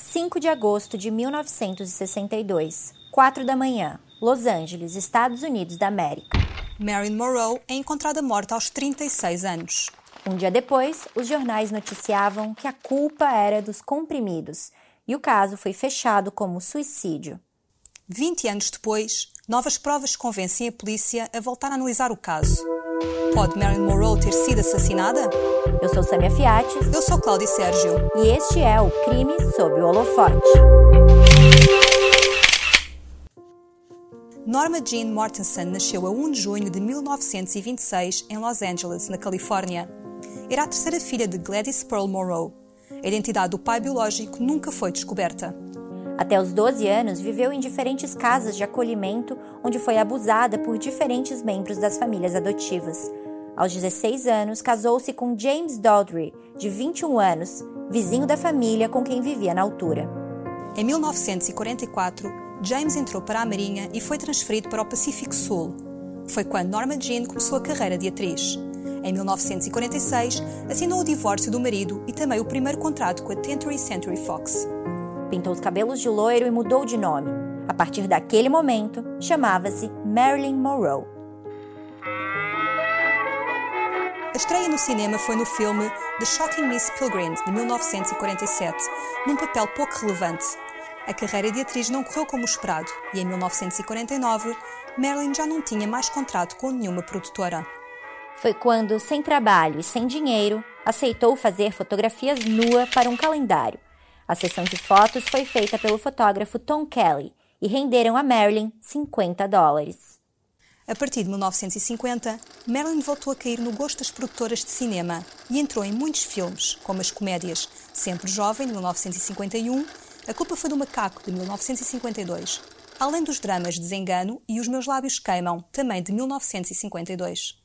5 de agosto de 1962, 4 da manhã, Los Angeles, Estados Unidos da América. Marilyn Monroe é encontrada morta aos 36 anos. Um dia depois, os jornais noticiavam que a culpa era dos comprimidos e o caso foi fechado como suicídio. 20 anos depois, novas provas convencem a polícia a voltar a analisar o caso. Pode Marilyn Monroe ter sido assassinada? Eu sou Samia Fiates. Eu sou Cláudia Sérgio. E este é o Crime sob o Holofote. Norma Jean Mortensen nasceu a 1 de junho de 1926 em Los Angeles, na Califórnia. Era a terceira filha de Gladys Pearl Monroe. A identidade do pai biológico nunca foi descoberta. Até os 12 anos, viveu em diferentes casas de acolhimento, onde foi abusada por diferentes membros das famílias adotivas. Aos 16 anos, casou-se com James Dodry, de 21 anos, vizinho da família com quem vivia na altura. Em 1944, James entrou para a Marinha e foi transferido para o Pacífico Sul. Foi quando Norma Jean começou a carreira de atriz. Em 1946, assinou o divórcio do marido e também o primeiro contrato com a 20th Century Fox. Pintou os cabelos de loiro e mudou de nome. A partir daquele momento, chamava-se Marilyn Monroe. A estreia no cinema foi no filme The Shocking Miss Pilgrim, de 1947, num papel pouco relevante. A carreira de atriz não correu como esperado e, em 1949, Marilyn já não tinha mais contrato com nenhuma produtora. Foi quando, sem trabalho e sem dinheiro, aceitou fazer fotografias nua para um calendário. A sessão de fotos foi feita pelo fotógrafo Tom Kelly e renderam a Marilyn 50 dólares. A partir de 1950, Marilyn voltou a cair no gosto das produtoras de cinema e entrou em muitos filmes, como as comédias Sempre Jovem, de 1951, A Culpa Foi do Macaco, de 1952, além dos dramas Desengano e Os Meus Lábios Queimam, também de 1952.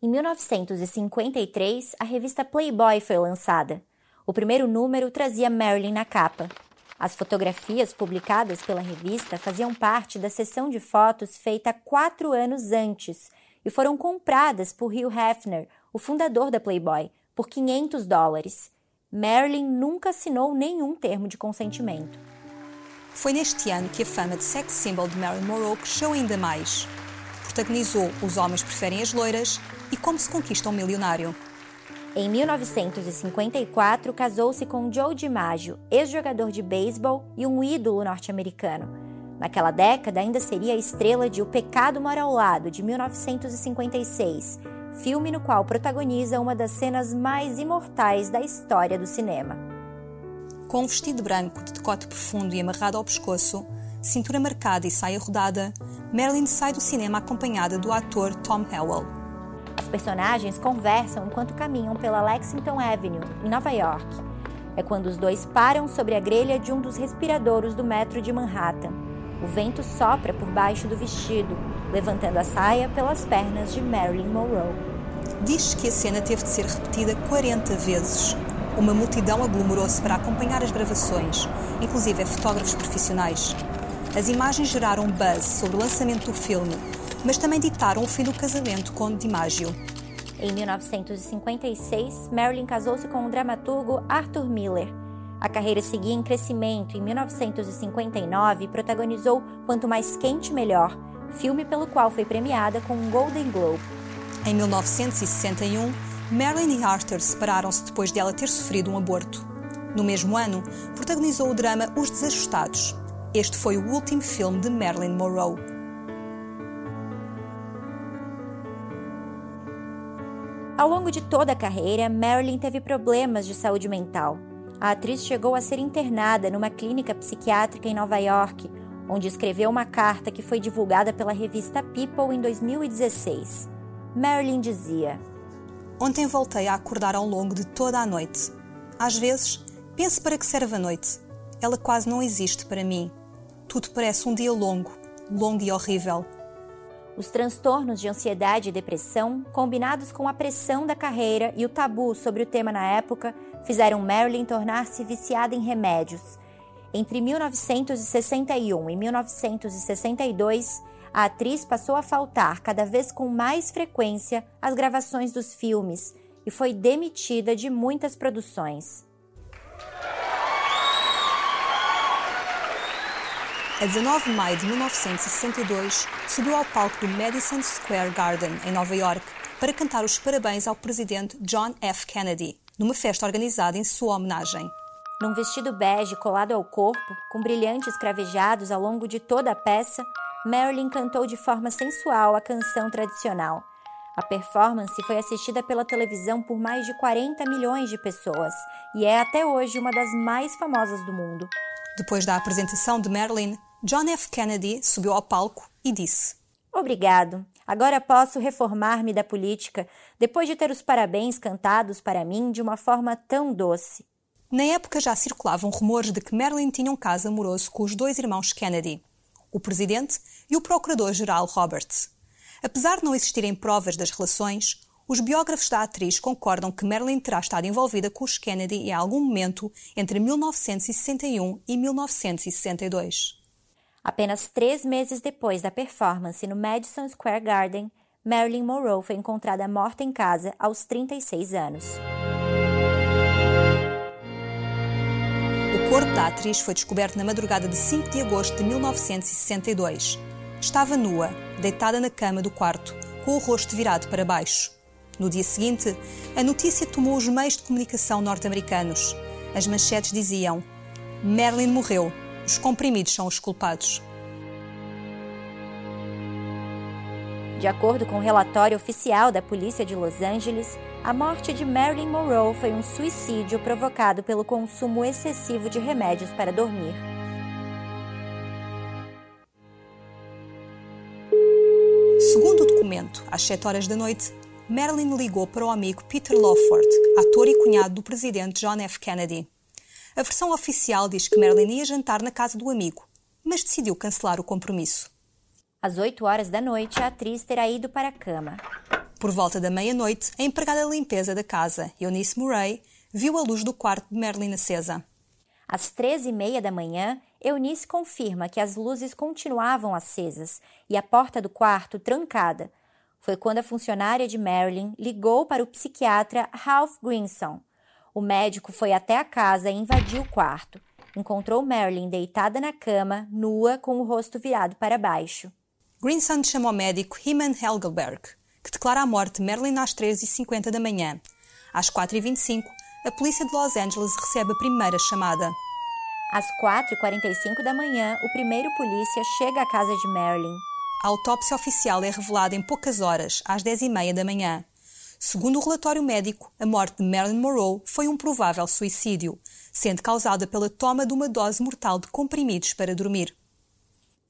Em 1953, a revista Playboy foi lançada. O primeiro número trazia Marilyn na capa, as fotografias publicadas pela revista faziam parte da sessão de fotos feita quatro anos antes e foram compradas por Hugh Hefner, o fundador da Playboy, por 500 dólares. Marilyn nunca assinou nenhum termo de consentimento. Foi neste ano que a fama de sex symbol de Marilyn Monroe cresceu ainda mais. Protagonizou Os Homens Preferem as Loiras e Como se Conquista um Milionário. Em 1954, casou-se com Joe DiMaggio, ex-jogador de beisebol e um ídolo norte-americano. Naquela década, ainda seria a estrela de O Pecado Mora ao Lado, de 1956, filme no qual protagoniza uma das cenas mais imortais da história do cinema. Com um vestido branco de decote profundo e amarrado ao pescoço, cintura marcada e saia rodada, Marilyn sai do cinema acompanhada do ator Tom Howell. Personagens conversam enquanto caminham pela Lexington Avenue, em Nova York. É quando os dois param sobre a grelha de um dos respiradouros do metro de Manhattan. O vento sopra por baixo do vestido, levantando a saia pelas pernas de Marilyn Monroe. Diz que a cena teve de ser repetida 40 vezes. Uma multidão aglomerou-se para acompanhar as gravações, inclusive fotógrafos profissionais. As imagens geraram buzz sobre o lançamento do filme mas também ditaram o fim do casamento com DiMaggio. Em 1956, Marilyn casou-se com o dramaturgo Arthur Miller. A carreira seguia em crescimento e em 1959 protagonizou Quanto Mais Quente Melhor, filme pelo qual foi premiada com um Golden Globe. Em 1961, Marilyn e Arthur separaram-se depois de ela ter sofrido um aborto. No mesmo ano, protagonizou o drama Os Desajustados. Este foi o último filme de Marilyn Monroe. Ao longo de toda a carreira, Marilyn teve problemas de saúde mental. A atriz chegou a ser internada numa clínica psiquiátrica em Nova York, onde escreveu uma carta que foi divulgada pela revista People em 2016. Marilyn dizia: Ontem voltei a acordar ao longo de toda a noite. Às vezes, penso para que serve a noite. Ela quase não existe para mim. Tudo parece um dia longo, longo e horrível. Os transtornos de ansiedade e depressão, combinados com a pressão da carreira e o tabu sobre o tema na época, fizeram Marilyn tornar-se viciada em remédios. Entre 1961 e 1962, a atriz passou a faltar cada vez com mais frequência às gravações dos filmes e foi demitida de muitas produções. A 19 de maio de 1962, subiu ao palco do Madison Square Garden, em Nova York, para cantar os parabéns ao presidente John F. Kennedy, numa festa organizada em sua homenagem. Num vestido bege colado ao corpo, com brilhantes cravejados ao longo de toda a peça, Marilyn cantou de forma sensual a canção tradicional. A performance foi assistida pela televisão por mais de 40 milhões de pessoas e é até hoje uma das mais famosas do mundo. Depois da apresentação de Marilyn, John F. Kennedy subiu ao palco e disse: Obrigado. Agora posso reformar-me da política depois de ter os parabéns cantados para mim de uma forma tão doce. Na época já circulavam rumores de que Marilyn tinha um caso amoroso com os dois irmãos Kennedy, o presidente e o procurador-geral Roberts. Apesar de não existirem provas das relações, os biógrafos da atriz concordam que Marilyn terá estado envolvida com os Kennedy em algum momento entre 1961 e 1962. Apenas três meses depois da performance no Madison Square Garden, Marilyn Monroe foi encontrada morta em casa aos 36 anos. O corpo da atriz foi descoberto na madrugada de 5 de agosto de 1962. Estava nua, deitada na cama do quarto, com o rosto virado para baixo. No dia seguinte, a notícia tomou os meios de comunicação norte-americanos. As manchetes diziam: Marilyn morreu, os comprimidos são os culpados. De acordo com o relatório oficial da polícia de Los Angeles, a morte de Marilyn Monroe foi um suicídio provocado pelo consumo excessivo de remédios para dormir. Segundo o documento, às 7 horas da noite, Marilyn ligou para o amigo Peter Lawford, ator e cunhado do presidente John F. Kennedy. A versão oficial diz que Marilyn ia jantar na casa do amigo, mas decidiu cancelar o compromisso. Às 8 horas da noite, a atriz terá ido para a cama. Por volta da meia-noite, a empregada de limpeza da casa, Eunice Murray, viu a luz do quarto de Marilyn acesa. Às três e meia da manhã, Eunice confirma que as luzes continuavam acesas e a porta do quarto trancada, foi quando a funcionária de Marilyn ligou para o psiquiatra Ralph Grinson. O médico foi até a casa e invadiu o quarto. Encontrou Marilyn deitada na cama, nua, com o rosto virado para baixo. Grinson chamou o médico Hyman Helgelberg, que declara a morte de Marilyn às 13h50 da manhã. Às 4h25, a polícia de Los Angeles recebe a primeira chamada. Às 4h45 da manhã, o primeiro polícia chega à casa de Marilyn. A autópsia oficial é revelada em poucas horas, às 10h30 da manhã. Segundo o relatório médico, a morte de Marilyn Monroe foi um provável suicídio, sendo causada pela toma de uma dose mortal de comprimidos para dormir.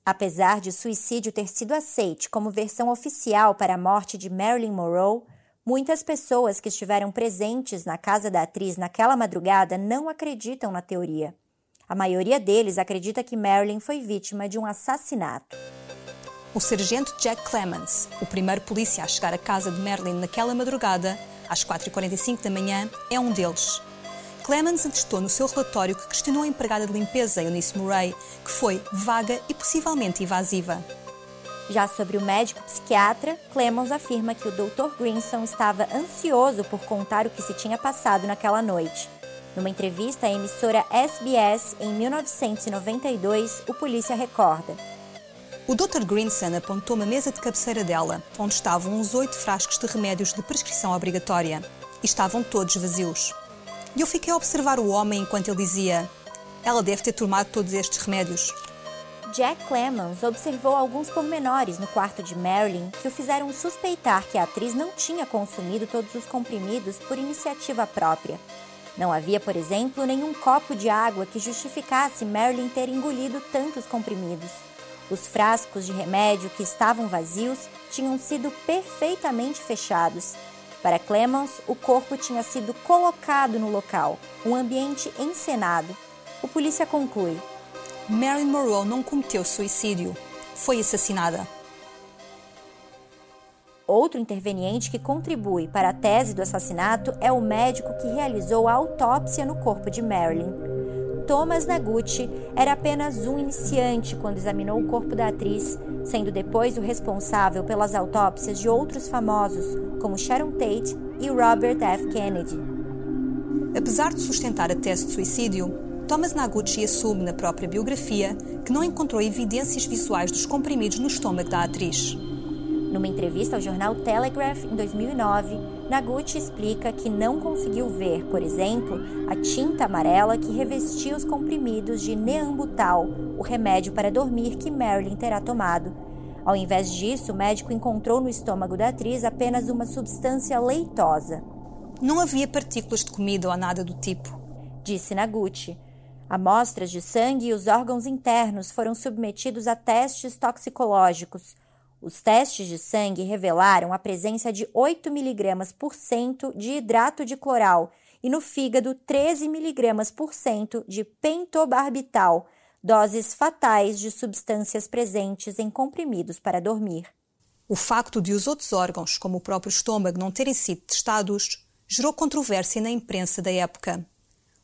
Apesar de o suicídio ter sido aceite como versão oficial para a morte de Marilyn Monroe, muitas pessoas que estiveram presentes na casa da atriz naquela madrugada não acreditam na teoria. A maioria deles acredita que Marilyn foi vítima de um assassinato. O sargento Jack Clemens, o primeiro polícia a chegar à casa de Marilyn naquela madrugada, às 4h45 da manhã, é um deles. Clemens atestou no seu relatório que questionou a empregada de limpeza, Eunice Murray, que foi vaga e possivelmente invasiva. Já sobre o médico psiquiatra, Clemens afirma que o Dr. Grinson estava ansioso por contar o que se tinha passado naquela noite. Numa entrevista à emissora SBS em 1992, o polícia recorda. O Dr. Greenson apontou uma mesa de cabeceira dela, onde estavam uns oito frascos de remédios de prescrição obrigatória. E estavam todos vazios. E eu fiquei a observar o homem enquanto ele dizia: Ela deve ter tomado todos estes remédios. Jack Clemens observou alguns pormenores no quarto de Marilyn que o fizeram suspeitar que a atriz não tinha consumido todos os comprimidos por iniciativa própria. Não havia, por exemplo, nenhum copo de água que justificasse Marilyn ter engolido tantos comprimidos. Os frascos de remédio que estavam vazios tinham sido perfeitamente fechados. Para Clemens, o corpo tinha sido colocado no local, um ambiente encenado. O polícia conclui: Marilyn Monroe não cometeu suicídio, foi assassinada. Outro interveniente que contribui para a tese do assassinato é o médico que realizou a autópsia no corpo de Marilyn. Thomas Naguchi era apenas um iniciante quando examinou o corpo da atriz, sendo depois o responsável pelas autópsias de outros famosos, como Sharon Tate e Robert F. Kennedy. Apesar de sustentar a tese de suicídio, Thomas Naguchi assume na própria biografia que não encontrou evidências visuais dos comprimidos no estômago da atriz. Numa entrevista ao jornal Telegraph em 2009, Naguchi explica que não conseguiu ver, por exemplo, a tinta amarela que revestia os comprimidos de Neambutal, o remédio para dormir que Marilyn terá tomado. Ao invés disso, o médico encontrou no estômago da atriz apenas uma substância leitosa. Não havia partículas de comida ou nada do tipo, disse Naguchi. Amostras de sangue e os órgãos internos foram submetidos a testes toxicológicos. Os testes de sangue revelaram a presença de 8 mg por cento de hidrato de cloral e no fígado 13 mg por cento de pentobarbital, doses fatais de substâncias presentes em comprimidos para dormir. O facto de os outros órgãos, como o próprio estômago, não terem sido testados, gerou controvérsia na imprensa da época.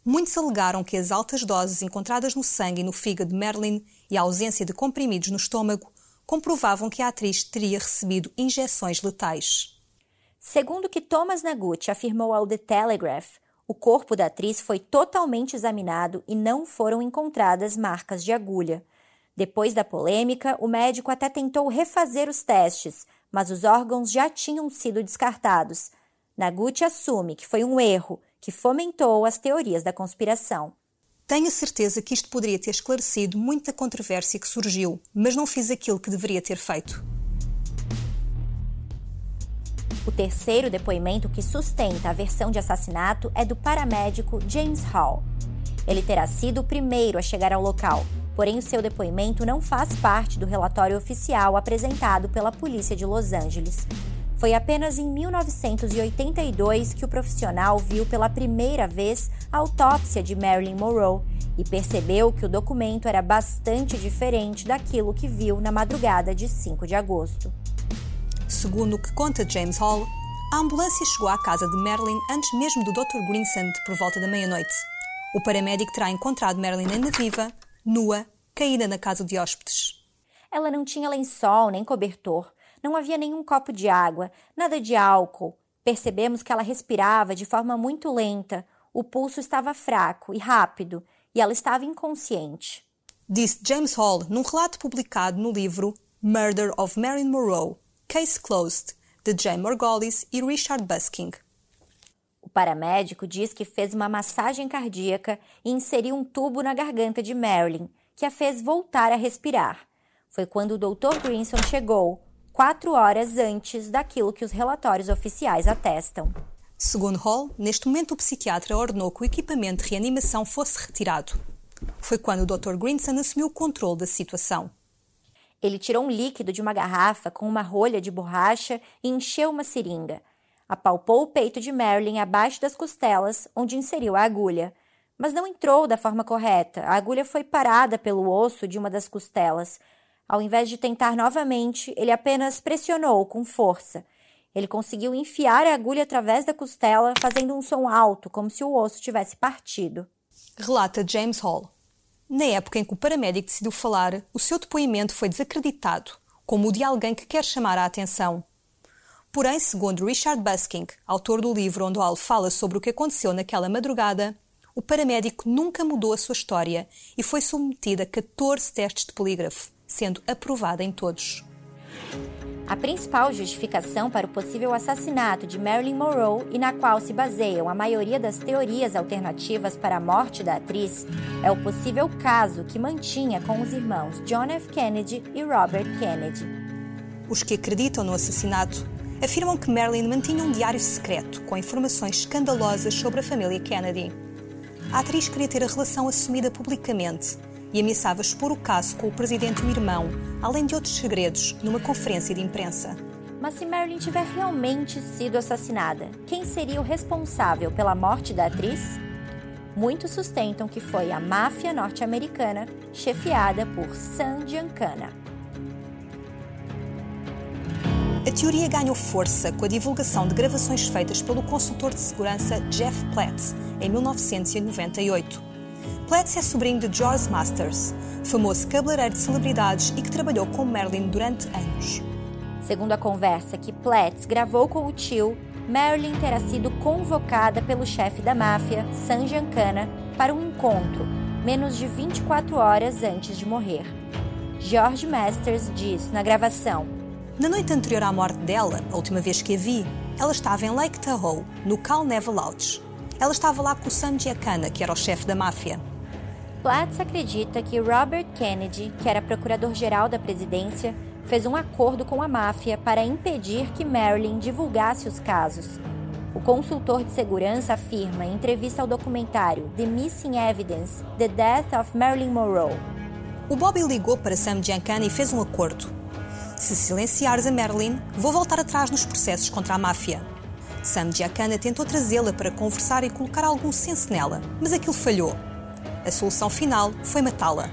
Muitos alegaram que as altas doses encontradas no sangue e no fígado de Merlin e a ausência de comprimidos no estômago comprovavam que a atriz teria recebido injeções letais. Segundo que Thomas Naguchi afirmou ao The Telegraph, o corpo da atriz foi totalmente examinado e não foram encontradas marcas de agulha. Depois da polêmica, o médico até tentou refazer os testes, mas os órgãos já tinham sido descartados. Naguchi assume que foi um erro que fomentou as teorias da conspiração. Tenho certeza que isto poderia ter esclarecido muita controvérsia que surgiu, mas não fiz aquilo que deveria ter feito. O terceiro depoimento que sustenta a versão de assassinato é do paramédico James Hall. Ele terá sido o primeiro a chegar ao local, porém o seu depoimento não faz parte do relatório oficial apresentado pela polícia de Los Angeles. Foi apenas em 1982 que o profissional viu pela primeira vez a autópsia de Marilyn Monroe e percebeu que o documento era bastante diferente daquilo que viu na madrugada de 5 de agosto. Segundo o que conta James Hall, a ambulância chegou à casa de Marilyn antes mesmo do Dr. Greensand por volta da meia-noite. O paramédico terá encontrado Marilyn ainda viva, nua, caída na casa de hóspedes. Ela não tinha lençol nem cobertor, não havia nenhum copo de água, nada de álcool. Percebemos que ela respirava de forma muito lenta, o pulso estava fraco e rápido, e ela estava inconsciente. Disse James Hall num relato publicado no livro Murder of Marilyn Monroe, Case Closed, de Jay Morgolis e Richard Busking. O paramédico diz que fez uma massagem cardíaca e inseriu um tubo na garganta de Marilyn, que a fez voltar a respirar. Foi quando o Dr. Grinson chegou, quatro horas antes daquilo que os relatórios oficiais atestam. Segundo Hall, neste momento o psiquiatra ordenou que o equipamento de reanimação fosse retirado. Foi quando o Dr. Grinson assumiu o controle da situação. Ele tirou um líquido de uma garrafa com uma rolha de borracha e encheu uma seringa. Apalpou o peito de Marilyn abaixo das costelas, onde inseriu a agulha. Mas não entrou da forma correta. A agulha foi parada pelo osso de uma das costelas, ao invés de tentar novamente, ele apenas pressionou com força. Ele conseguiu enfiar a agulha através da costela, fazendo um som alto, como se o osso tivesse partido. Relata James Hall. Na época em que o paramédico decidiu falar, o seu depoimento foi desacreditado, como o de alguém que quer chamar a atenção. Porém, segundo Richard Busking, autor do livro onde Hall fala sobre o que aconteceu naquela madrugada, o paramédico nunca mudou a sua história e foi submetido a 14 testes de polígrafo sendo aprovada em todos. A principal justificação para o possível assassinato de Marilyn Monroe e na qual se baseiam a maioria das teorias alternativas para a morte da atriz é o possível caso que mantinha com os irmãos John F. Kennedy e Robert Kennedy. Os que acreditam no assassinato afirmam que Marilyn mantinha um diário secreto com informações escandalosas sobre a família Kennedy. A atriz queria ter a relação assumida publicamente e ameaçava expor o caso com o presidente e o irmão, além de outros segredos, numa conferência de imprensa. Mas se Marilyn tiver realmente sido assassinada, quem seria o responsável pela morte da atriz? Muitos sustentam que foi a máfia norte-americana, chefiada por Sam Giancana. A teoria ganhou força com a divulgação de gravações feitas pelo consultor de segurança Jeff Platt em 1998 Pletz é sobrinho de George Masters, famoso cabeleireiro de celebridades e que trabalhou com Marilyn durante anos. Segundo a conversa que Pletz gravou com o tio, Marilyn terá sido convocada pelo chefe da máfia, San Giancana, para um encontro, menos de 24 horas antes de morrer. George Masters diz na gravação: Na noite anterior à morte dela, a última vez que a vi, ela estava em Lake Tahoe, no Cal Neva Lodge. Ela estava lá com o Sam Giancana, que era o chefe da máfia. Platts acredita que Robert Kennedy, que era procurador-geral da presidência, fez um acordo com a máfia para impedir que Marilyn divulgasse os casos. O consultor de segurança afirma em entrevista ao documentário The Missing Evidence: The Death of Marilyn Monroe. O Bobby ligou para Sam Giancana e fez um acordo. Se silenciares a Marilyn, vou voltar atrás nos processos contra a máfia. Sam Giancana tentou trazê-la para conversar e colocar algum senso nela, mas aquilo falhou. A solução final foi matá-la.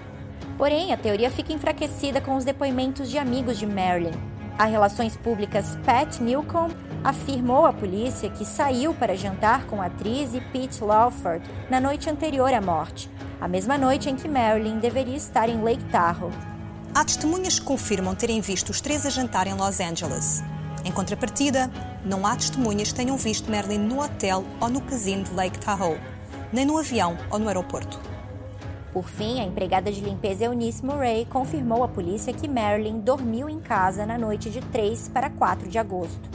Porém, a teoria fica enfraquecida com os depoimentos de amigos de Marilyn. A Relações Públicas Pat Newcomb afirmou à polícia que saiu para jantar com a atriz e Pete Lawford na noite anterior à morte, a mesma noite em que Marilyn deveria estar em Lake Tahoe. Há testemunhas que confirmam terem visto os três a jantar em Los Angeles. Em contrapartida, não há testemunhas que tenham visto Marilyn no hotel ou no casino de Lake Tahoe, nem no avião ou no aeroporto. Por fim, a empregada de limpeza Eunice Murray confirmou à polícia que Marilyn dormiu em casa na noite de 3 para 4 de agosto.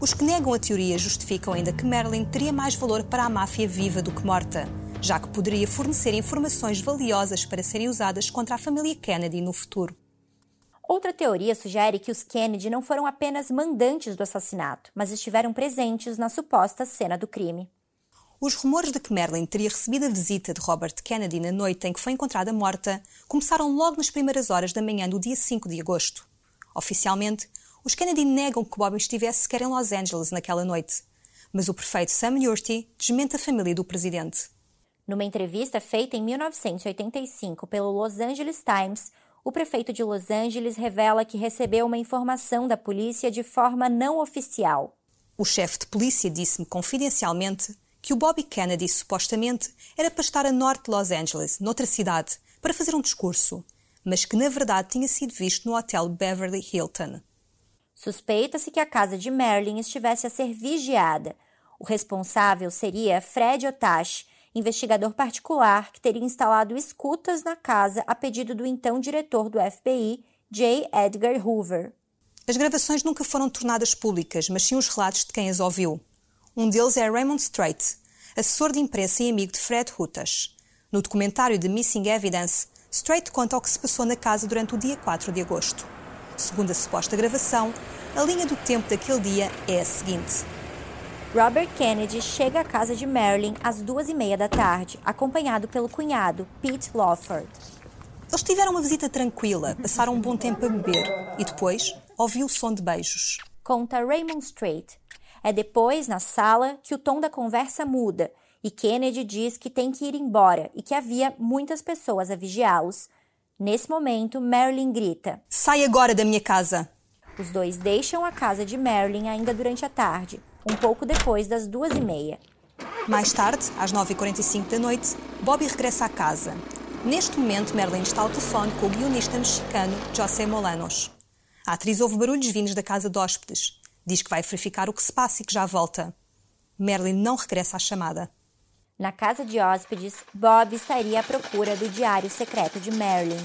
Os que negam a teoria justificam ainda que Marilyn teria mais valor para a máfia viva do que morta, já que poderia fornecer informações valiosas para serem usadas contra a família Kennedy no futuro. Outra teoria sugere que os Kennedy não foram apenas mandantes do assassinato, mas estiveram presentes na suposta cena do crime. Os rumores de que Marilyn teria recebido a visita de Robert Kennedy na noite em que foi encontrada morta começaram logo nas primeiras horas da manhã do dia 5 de agosto. Oficialmente, os Kennedy negam que Bob estivesse sequer em Los Angeles naquela noite, mas o prefeito Sam Newry desmente a família do presidente. Numa entrevista feita em 1985 pelo Los Angeles Times, o prefeito de Los Angeles revela que recebeu uma informação da polícia de forma não oficial. O chefe de polícia disse-me confidencialmente que o Bobby Kennedy supostamente era para estar a norte de Los Angeles, noutra cidade, para fazer um discurso, mas que na verdade tinha sido visto no hotel Beverly Hilton. Suspeita-se que a casa de Marilyn estivesse a ser vigiada. O responsável seria Fred Otash, investigador particular que teria instalado escutas na casa a pedido do então diretor do FBI, J. Edgar Hoover. As gravações nunca foram tornadas públicas, mas sim os relatos de quem as ouviu. Um deles é Raymond Strait, assessor de imprensa e amigo de Fred Hutas. No documentário The Missing Evidence, Strait conta o que se passou na casa durante o dia 4 de agosto. Segundo a suposta gravação, a linha do tempo daquele dia é a seguinte. Robert Kennedy chega à casa de Marilyn às duas e meia da tarde, acompanhado pelo cunhado, Pete Lawford. Eles tiveram uma visita tranquila, passaram um bom tempo a beber e depois ouviu o som de beijos. Conta Raymond Strait, é depois, na sala, que o tom da conversa muda e Kennedy diz que tem que ir embora e que havia muitas pessoas a vigiá-los. Nesse momento, Marilyn grita: Sai agora da minha casa! Os dois deixam a casa de Marilyn ainda durante a tarde, um pouco depois das duas e meia. Mais tarde, às 9h45 da noite, Bobby regressa à casa. Neste momento, Marilyn está ao telefone com o guionista mexicano José Molanos. A atriz ouve barulhos vindos da casa de hóspedes Diz que vai verificar o que se passa e que já volta. Merlin não regressa à chamada. Na casa de hóspedes, Bob estaria à procura do diário secreto de Marilyn.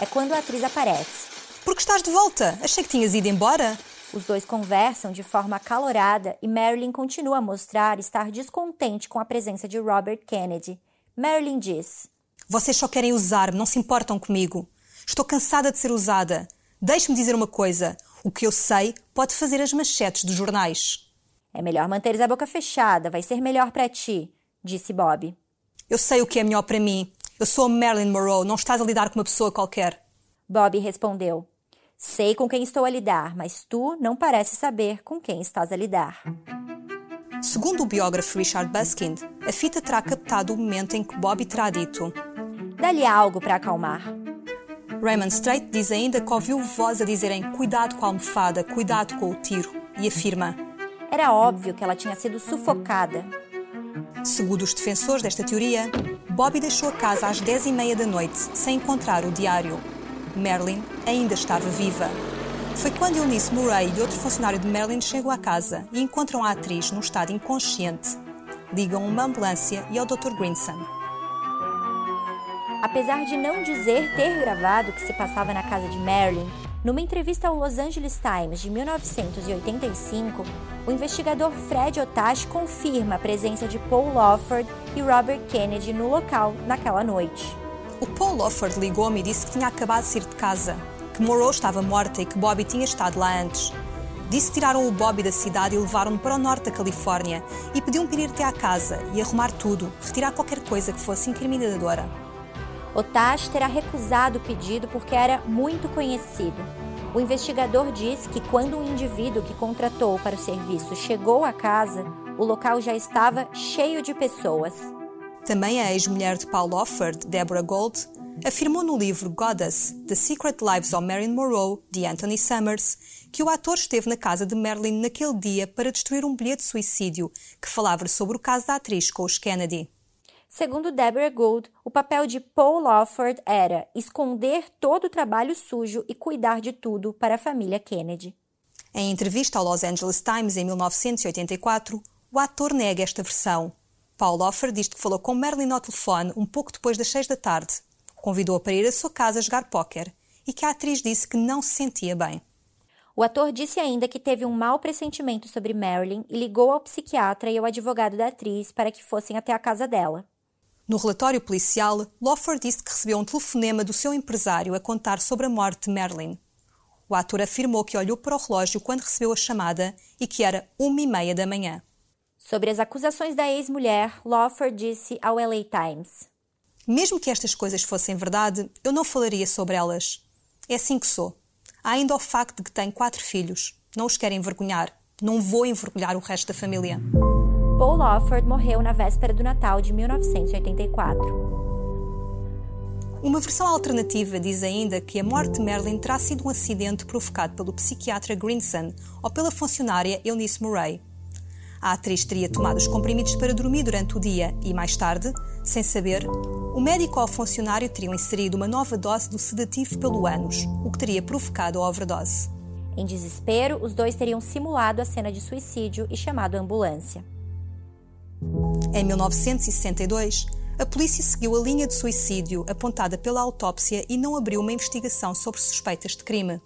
É quando a atriz aparece. Por que estás de volta? Achei que tinhas ido embora. Os dois conversam de forma acalorada e Marilyn continua a mostrar estar descontente com a presença de Robert Kennedy. Marilyn diz: Vocês só querem usar-me, não se importam comigo. Estou cansada de ser usada. Deixe-me dizer uma coisa: o que eu sei pode fazer as manchetes dos jornais. É melhor manteres a boca fechada, vai ser melhor para ti, disse Bob. Eu sei o que é melhor para mim. Eu sou a Marilyn Monroe, não estás a lidar com uma pessoa qualquer. Bob respondeu: Sei com quem estou a lidar, mas tu não pareces saber com quem estás a lidar. Segundo o biógrafo Richard Buskind, a fita terá captado o momento em que Bobby terá dito: Dá-lhe algo para acalmar. Raymond Strait diz ainda que ouviu voz a dizerem cuidado com a almofada, cuidado com o tiro, e afirma: Era óbvio que ela tinha sido sufocada. Segundo os defensores desta teoria, Bobby deixou a casa às 10 e meia da noite, sem encontrar o diário. Marilyn ainda estava viva. Foi quando Eunice Murray e outro funcionário de Marilyn chegam à casa e encontram a atriz num estado inconsciente. Ligam uma ambulância e ao Dr. Grinson. Apesar de não dizer ter gravado o que se passava na casa de Marilyn, numa entrevista ao Los Angeles Times de 1985, o investigador Fred Otash confirma a presença de Paul Lawford e Robert Kennedy no local naquela noite. O Paul Lawford ligou-me e disse que tinha acabado de sair de casa, que Moreau estava morta e que Bobby tinha estado lá antes. Disse que tiraram o Bobby da cidade e levaram-no para o norte da Califórnia e pediu-me para ir até à casa e arrumar tudo, retirar qualquer coisa que fosse incriminadora. Otash terá recusado o pedido porque era muito conhecido. O investigador diz que quando o indivíduo que contratou para o serviço chegou à casa, o local já estava cheio de pessoas. Também a ex-mulher de Paul Offord, Deborah Gold, afirmou no livro Goddess: The Secret Lives of Marilyn Monroe, de Anthony Summers, que o ator esteve na casa de Marilyn naquele dia para destruir um bilhete de suicídio que falava sobre o caso da atriz com os Kennedy. Segundo Deborah Gould, o papel de Paul Lawford era esconder todo o trabalho sujo e cuidar de tudo para a família Kennedy. Em entrevista ao Los Angeles Times em 1984, o ator nega esta versão. Paul Lawford diz que falou com Marilyn ao telefone um pouco depois das seis da tarde. Convidou-a para ir à sua casa jogar póquer e que a atriz disse que não se sentia bem. O ator disse ainda que teve um mau pressentimento sobre Marilyn e ligou ao psiquiatra e ao advogado da atriz para que fossem até a casa dela. No relatório policial, Lawford disse que recebeu um telefonema do seu empresário a contar sobre a morte de Marilyn. O ator afirmou que olhou para o relógio quando recebeu a chamada e que era uma e meia da manhã. Sobre as acusações da ex-mulher, Lawford disse ao LA Times: Mesmo que estas coisas fossem verdade, eu não falaria sobre elas. É assim que sou. Há ainda o facto de que tenho quatro filhos. Não os quero envergonhar. Não vou envergonhar o resto da família. Paul Lawford morreu na véspera do Natal de 1984. Uma versão alternativa diz ainda que a morte de Marilyn terá sido um acidente provocado pelo psiquiatra Greenson ou pela funcionária Eunice Murray. A atriz teria tomado os comprimidos para dormir durante o dia e, mais tarde, sem saber, o médico ou o funcionário teriam inserido uma nova dose do sedativo pelo ânus, o que teria provocado a overdose. Em desespero, os dois teriam simulado a cena de suicídio e chamado a ambulância. Em 1962, a polícia seguiu a linha de suicídio apontada pela autópsia e não abriu uma investigação sobre suspeitas de crime.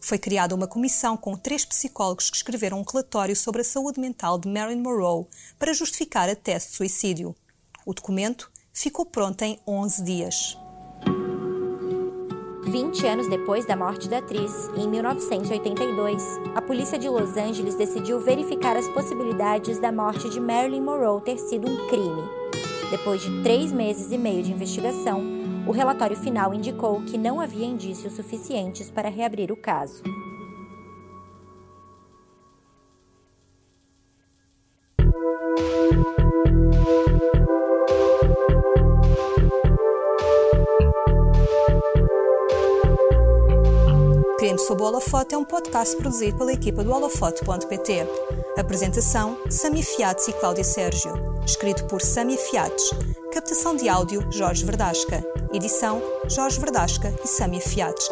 Foi criada uma comissão com três psicólogos que escreveram um relatório sobre a saúde mental de Marilyn Monroe para justificar a tese de suicídio. O documento ficou pronto em 11 dias. 20 anos depois da morte da atriz, em 1982, a polícia de Los Angeles decidiu verificar as possibilidades da morte de Marilyn Monroe ter sido um crime. Depois de três meses e meio de investigação, o relatório final indicou que não havia indícios suficientes para reabrir o caso. Holofote é um podcast produzido pela equipa do holofote.pt. Apresentação: Sami Fiates e Cláudia Sérgio. Escrito por Sami Fiates. Captação de áudio: Jorge Verdasca. Edição: Jorge Verdasca e Sami Fiates.